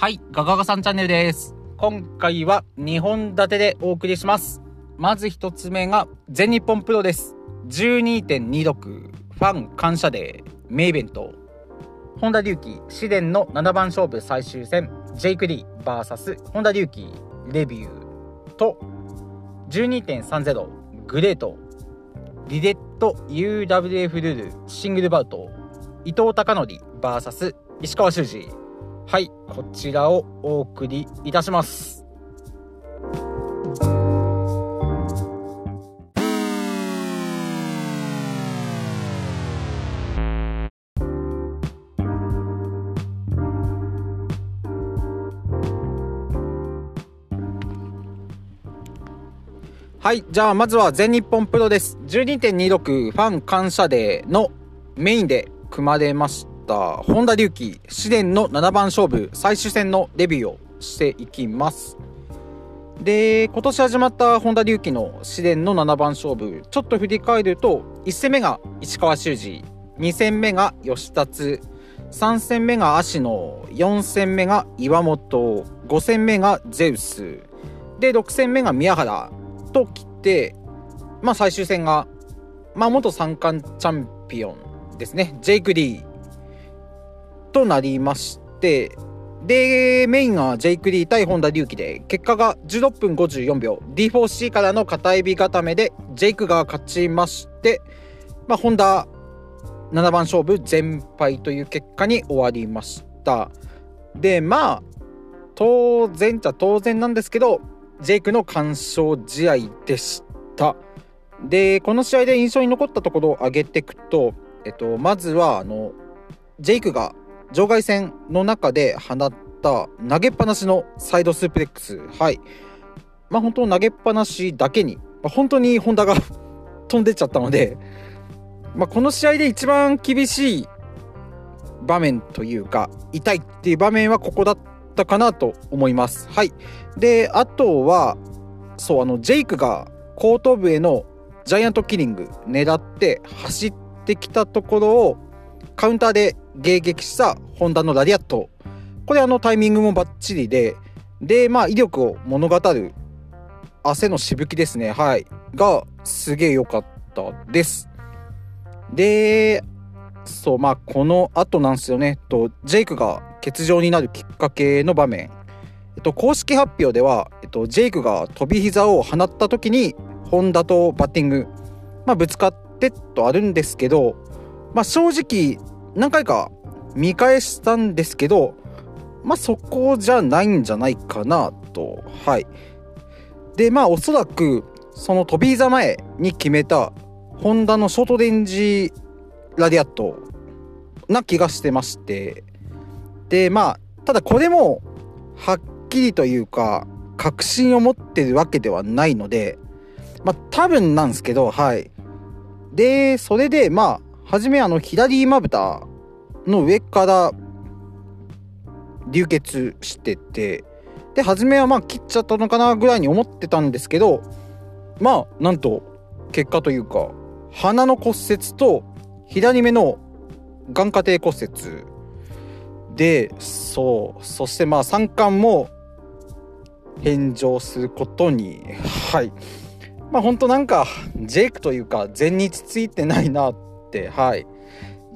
はい、ガガガさんチャンネルです。今回は2本立てでお送りします。まず一つ目が全日本プロです。12.26ファン感謝デー名イベント。本田隆起、試練の7番勝負最終戦、ジェイク・リー VS 本田隆起レビューと12.30グレートリデット UWF ルールシングルバウト伊藤孝則 VS 石川修司はいこちらをお送りいたします。はいじゃあまずは全日本プロです。12.26ファン感謝デーのメインで組まれました本田隆起試練の7番勝負最終戦のレビューをしていきます。で今年始まった本田隆起の試練の7番勝負ちょっと振り返ると1戦目が石川修司2戦目が吉達3戦目が芦野4戦目が岩本5戦目がゼウスで6戦目が宮原と来てまあ最終戦がまあ元三冠チャンピオンですね。ジェイク・リー。となりましてでメインがジェイク・リー対本田隆起で結果が16分54秒。D4C からの片指固めでジェイクが勝ちましてまあ本田7番勝負全敗という結果に終わりました。でまあ当然っちゃ当然なんですけどジェイクの完勝試合でした。でこの試合で印象に残ったところを挙げていくと、えっと、まずはあのジェイクが場外戦の中で放った投げっぱなしのサイドスープレックス。はい。まあ本当投げっぱなしだけに、まあ、本当にホンダが飛んでっちゃったので、まあ、この試合で一番厳しい場面というか痛いっていう場面はここだったかなと思います。はい。であとはそうあのジェイクが後頭部へのジャイアントキリング狙って走ってきたところをカウンターで迎撃したホンダのラリアット。これあのタイミングもバッチリで。でまあ威力を物語る汗のしぶきですね。はい。がすげえ良かったです。でそうまあこの後なんですよね。とジェイクが欠場になるきっかけの場面。えっと、公式発表では、えっと、ジェイクが飛び膝を放った時にホンダとバッティング、まあ、ぶつかってとあるんですけど、まあ、正直何回か見返したんですけど、まあ、そこじゃないんじゃないかなと。はい。でまあおそらくその飛び膝前に決めたホンダのショートレンジラディアットな気がしてまして。でまあただこれもはっきりというか確信を持ってるわけではないのでまあ多分なんですけどはい。でそれでまあ初めあの左まぶたの上から流血しててで初めはまあ切っちゃったのかなぐらいに思ってたんですけどまあなんと結果というか鼻の骨折と左目の眼下底骨折でそうそしてまあ三冠も返上することにはい。まあ本当なんかジェイクというか全日ついてないなってはい。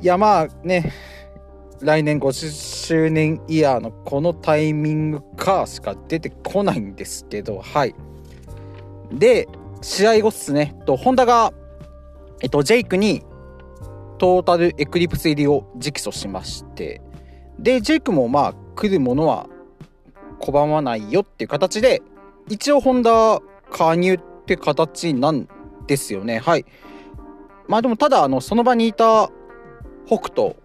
いやまあね。来年50周年イヤーのこのタイミングかしか出てこないんですけどはい。で試合後っすね。とホンダがえっとジェイクにトータルエクリプス入りを直訴しまして。でジェイクもまあ来るものは拒まないよっていう形で一応ホンダ加入って形なんですよね。はい。まあでもただあのその場にいた北斗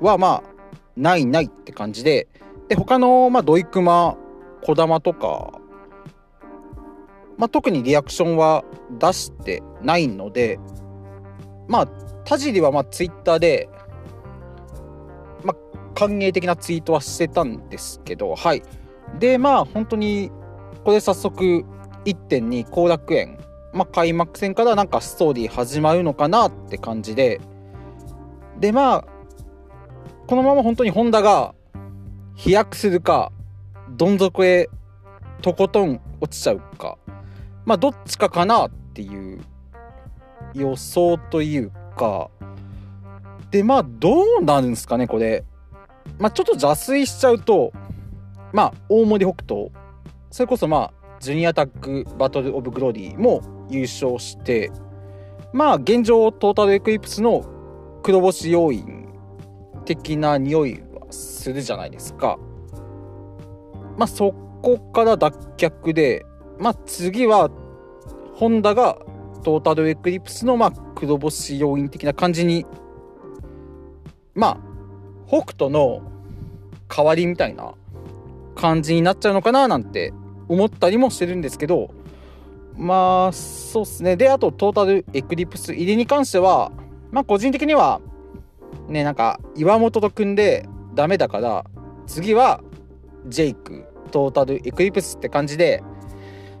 はまあないないって感じでで他のまあドイクマ児玉とかまあ特にリアクションは出してないのでまあ田尻はまあツイッターでまあ歓迎的なツイートはしてたんですけどはい。でまあ本当にこれ早速1.2後楽園まあ開幕戦からなんかストーリー始まるのかなって感じで。でまあこのまま本当にホンダが飛躍するかどん底へとことん落ちちゃうか。まあどっちかかなっていう予想というか。でまあどうなるんですかねこれ。まあちょっと邪推しちゃうとまあ大森北斗。それこそまあジュニアタッグバトル・オブ・グローリーも優勝してまあ現状トータルエクリプスの黒星要因的な匂いはするじゃないですか。まあそこから脱却で、まあ次はホンダがトータルエクリプスのまあ黒星要因的な感じにまあ北斗の代わりみたいな感じになっちゃうのかななんて思ったりもしてるんですけどまあそうっすね。であとトータルエクリプス入りに関してはまあ個人的にはねなんか岩本と組んでダメだから次はジェイクトータルエクリプスって感じで、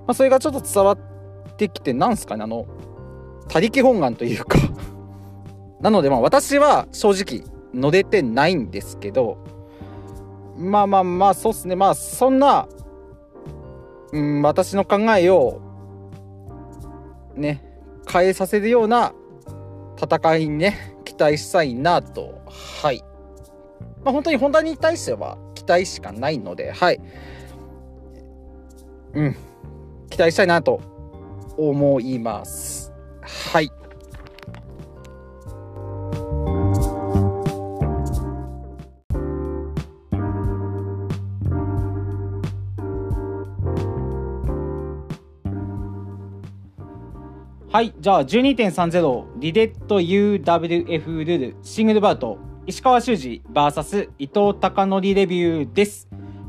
まあ、それがちょっと伝わってきてなんすかねあの他力本願というか。なのでまあ私は正直乗れてないんですけどまあまあまあそうっすね。まあそんな、うん、私の考えをね変えさせるような戦いにね期待したいなと。はい。まあ本当に本田に対しては期待しかないのではい。うん。期待したいなと思います。はい。はい、じゃあ12.30リデット UWF ルールシングルバウト石川修司 VS 伊藤孝則レビューです。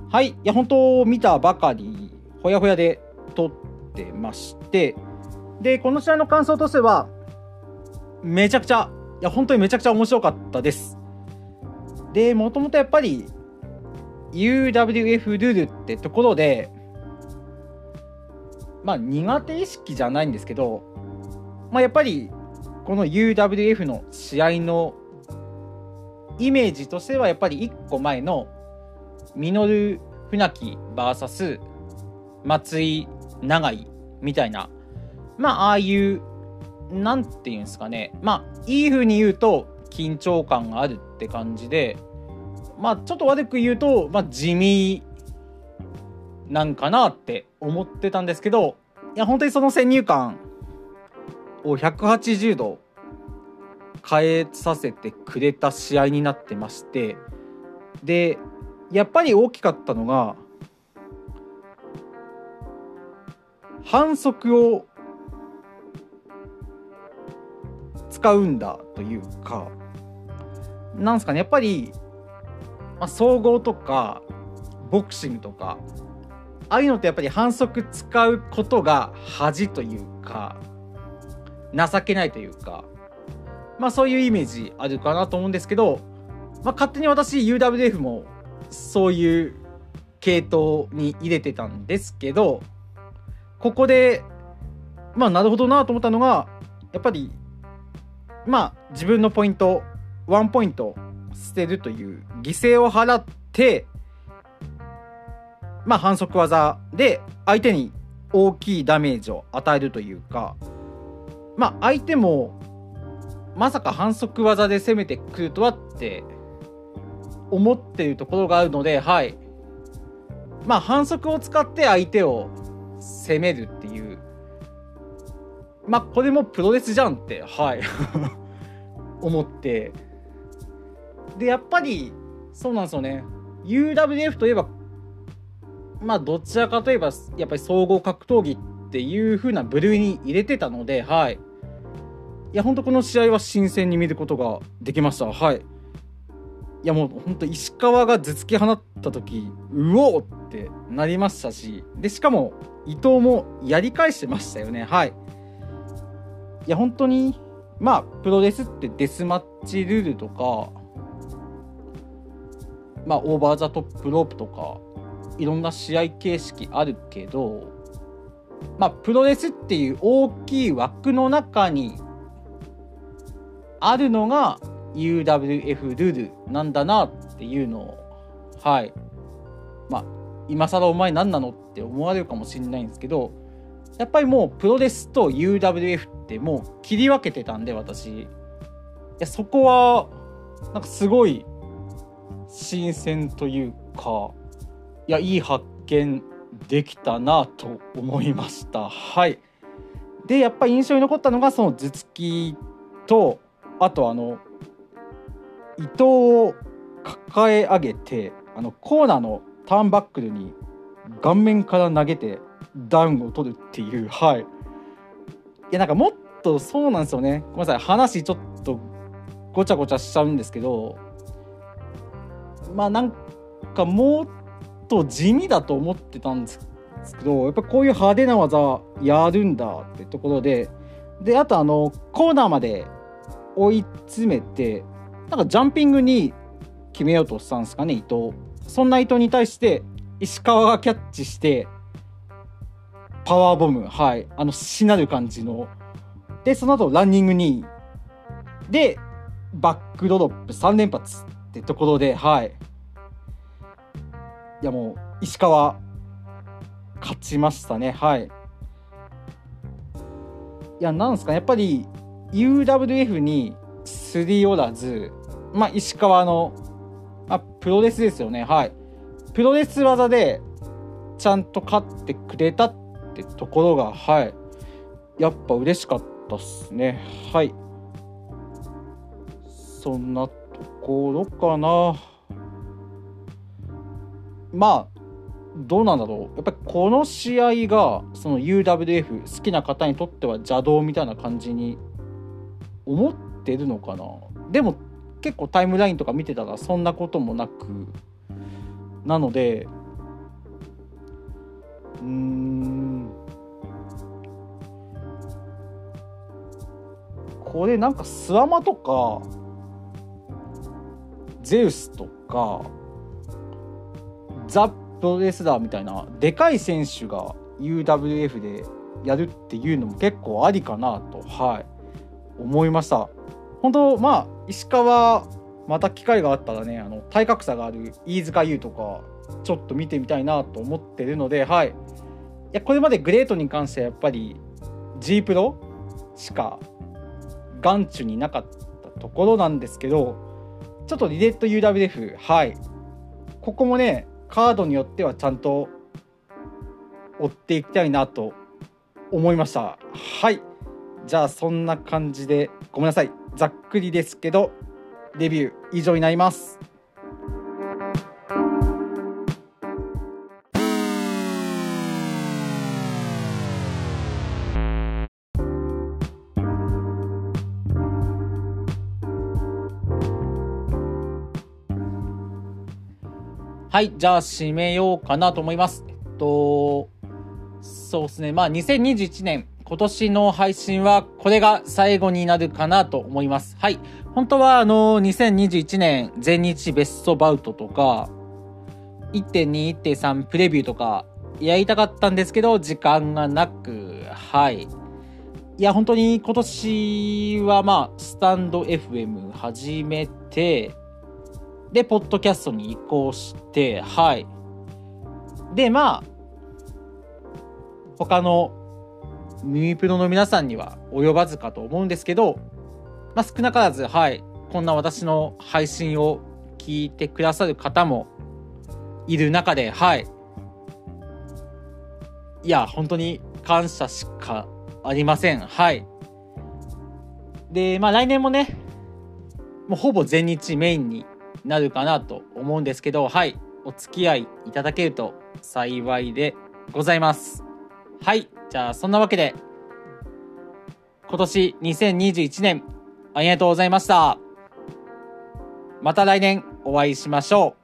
はい、いや本当見たばかりほやほやで撮ってましてでこの試合の感想としてはめちゃくちゃいや本当にめちゃくちゃ面白かったです。でもともとやっぱり UWF ルールってところでまあ苦手意識じゃないんですけどまあ、やっぱりこの UWF の試合のイメージとしてはやっぱり1個前のミノル・船木 VS 松井長井みたいなまあああいうなんていうんですかね。まあいい風に言うと緊張感があるって感じでまあちょっと悪く言うと、まあ、地味なんかなって思ってたんですけどいや本当にその先入観を180度変えさせてくれた試合になってましてでやっぱり大きかったのが反則を使うんだというかなんすかねやっぱり、まあ、総合とかボクシングとかああいうのってやっぱり反則使うことが恥というか情けないというか、まあそういうイメージあるかなと思うんですけど、まあ勝手に私 UWF もそういう系統に入れてたんですけど、ここで、まあなるほどなと思ったのが、やっぱり、まあ自分のポイント、ワンポイント捨てるという犠牲を払って、まあ反則技で相手に大きいダメージを与えるというか、まあ相手もまさか反則技で攻めてくるとはって思っているところがあるのではい。まあ反則を使って相手を攻めるっていう。まあこれもプロレスじゃんってはい。思って。でやっぱりそうなんですよね。UWF といえばまあどちらかといえばやっぱり総合格闘技っていう風な部類に入れてたのではいい。や本当この試合は新鮮に見ることができました。はい。いやもう本当石川が頭突き放った時うおってなりましたしでしかも伊藤もやり返してましたよね。はい。いや本当にまあプロレスってデスマッチルールとかまあオーバーザトップロープとかいろんな試合形式あるけどまあプロレスっていう大きい枠の中にあるのが UWF ルールなんだなっていうのをはい。まあ今更お前何なのって思われるかもしれないんですけどやっぱりもうプロレスと UWF ってもう切り分けてたんで私。いやそこはなんかすごい新鮮というかいやいい発見できたなと思いました。はい。でやっぱり印象に残ったのがその頭突きとあとあの伊藤を抱え上げてあのコーナーのターンバックルに顔面から投げてダウンを取るっていうはい。いやなんかもっとそうなんですよね。ごめんなさい話ちょっとごちゃごちゃしちゃうんですけどまあなんかもっと地味だと思ってたんですけどやっぱこういう派手な技やるんだってところでであとあのコーナーまで追い詰めてなんかジャンピングに決めようとしたんですかね伊藤。そんな伊藤に対して石川がキャッチしてパワーボムはいあのしなる感じの。でその後ランニングに。でバックドロップ3連発ってところではい。いやもう石川勝ちましたねはい。いやなんですかねやっぱり UWF にすり寄らずまあ石川の、まあ、プロレスですよね。はい。プロレス技でちゃんと勝ってくれたってところがはい。やっぱ嬉しかったっすね。はい。そんなところかな。まあどうなんだろう。やっぱりこの試合がその UWF 好きな方にとっては邪道みたいな感じに思ってるのかな？でも結構タイムラインとか見てたらそんなこともなく。なのでうん。これなんかスワマとかゼウスとかザ・プロレスラーみたいなでかい選手が UWF でやるっていうのも結構ありかなと。はい。思いました。本当まあ石川また機会があったらねあの体格差がある飯塚優とかちょっと見てみたいなと思ってるのではい。いやこれまでグレートに関してはやっぱり G プロしか眼中になかったところなんですけどちょっとリレット UWF はい。ここもねカードによってはちゃんと追っていきたいなと思いました。はい。じゃあそんな感じでごめんなさいざっくりですけどレビュー以上になりますはい、じゃあ締めようかなと思います。えっと、そうですね。まあ2021年、今年の配信はこれが最後になるかなと思います。はい。本当はあの、2021年全日ベストバウトとか、1.2、1.3プレビューとかやりたかったんですけど、時間がなく、はい。いや、本当に今年はまあ、スタンド FM 始めて、で、ポッドキャストに移行して、はい。で、まあ、他の耳プロの皆さんには及ばずかと思うんですけど、まあ少なからず、はい、こんな私の配信を聞いてくださる方もいる中で、はい。いや、本当に感謝しかありません。はい。で、まあ来年もね、もうほぼ全日メインになるかなと思うんですけど、はい、お付き合いいただけると幸いでございます。はい、じゃあそんなわけで、今年2021年ありがとうございました。また来年お会いしましょう。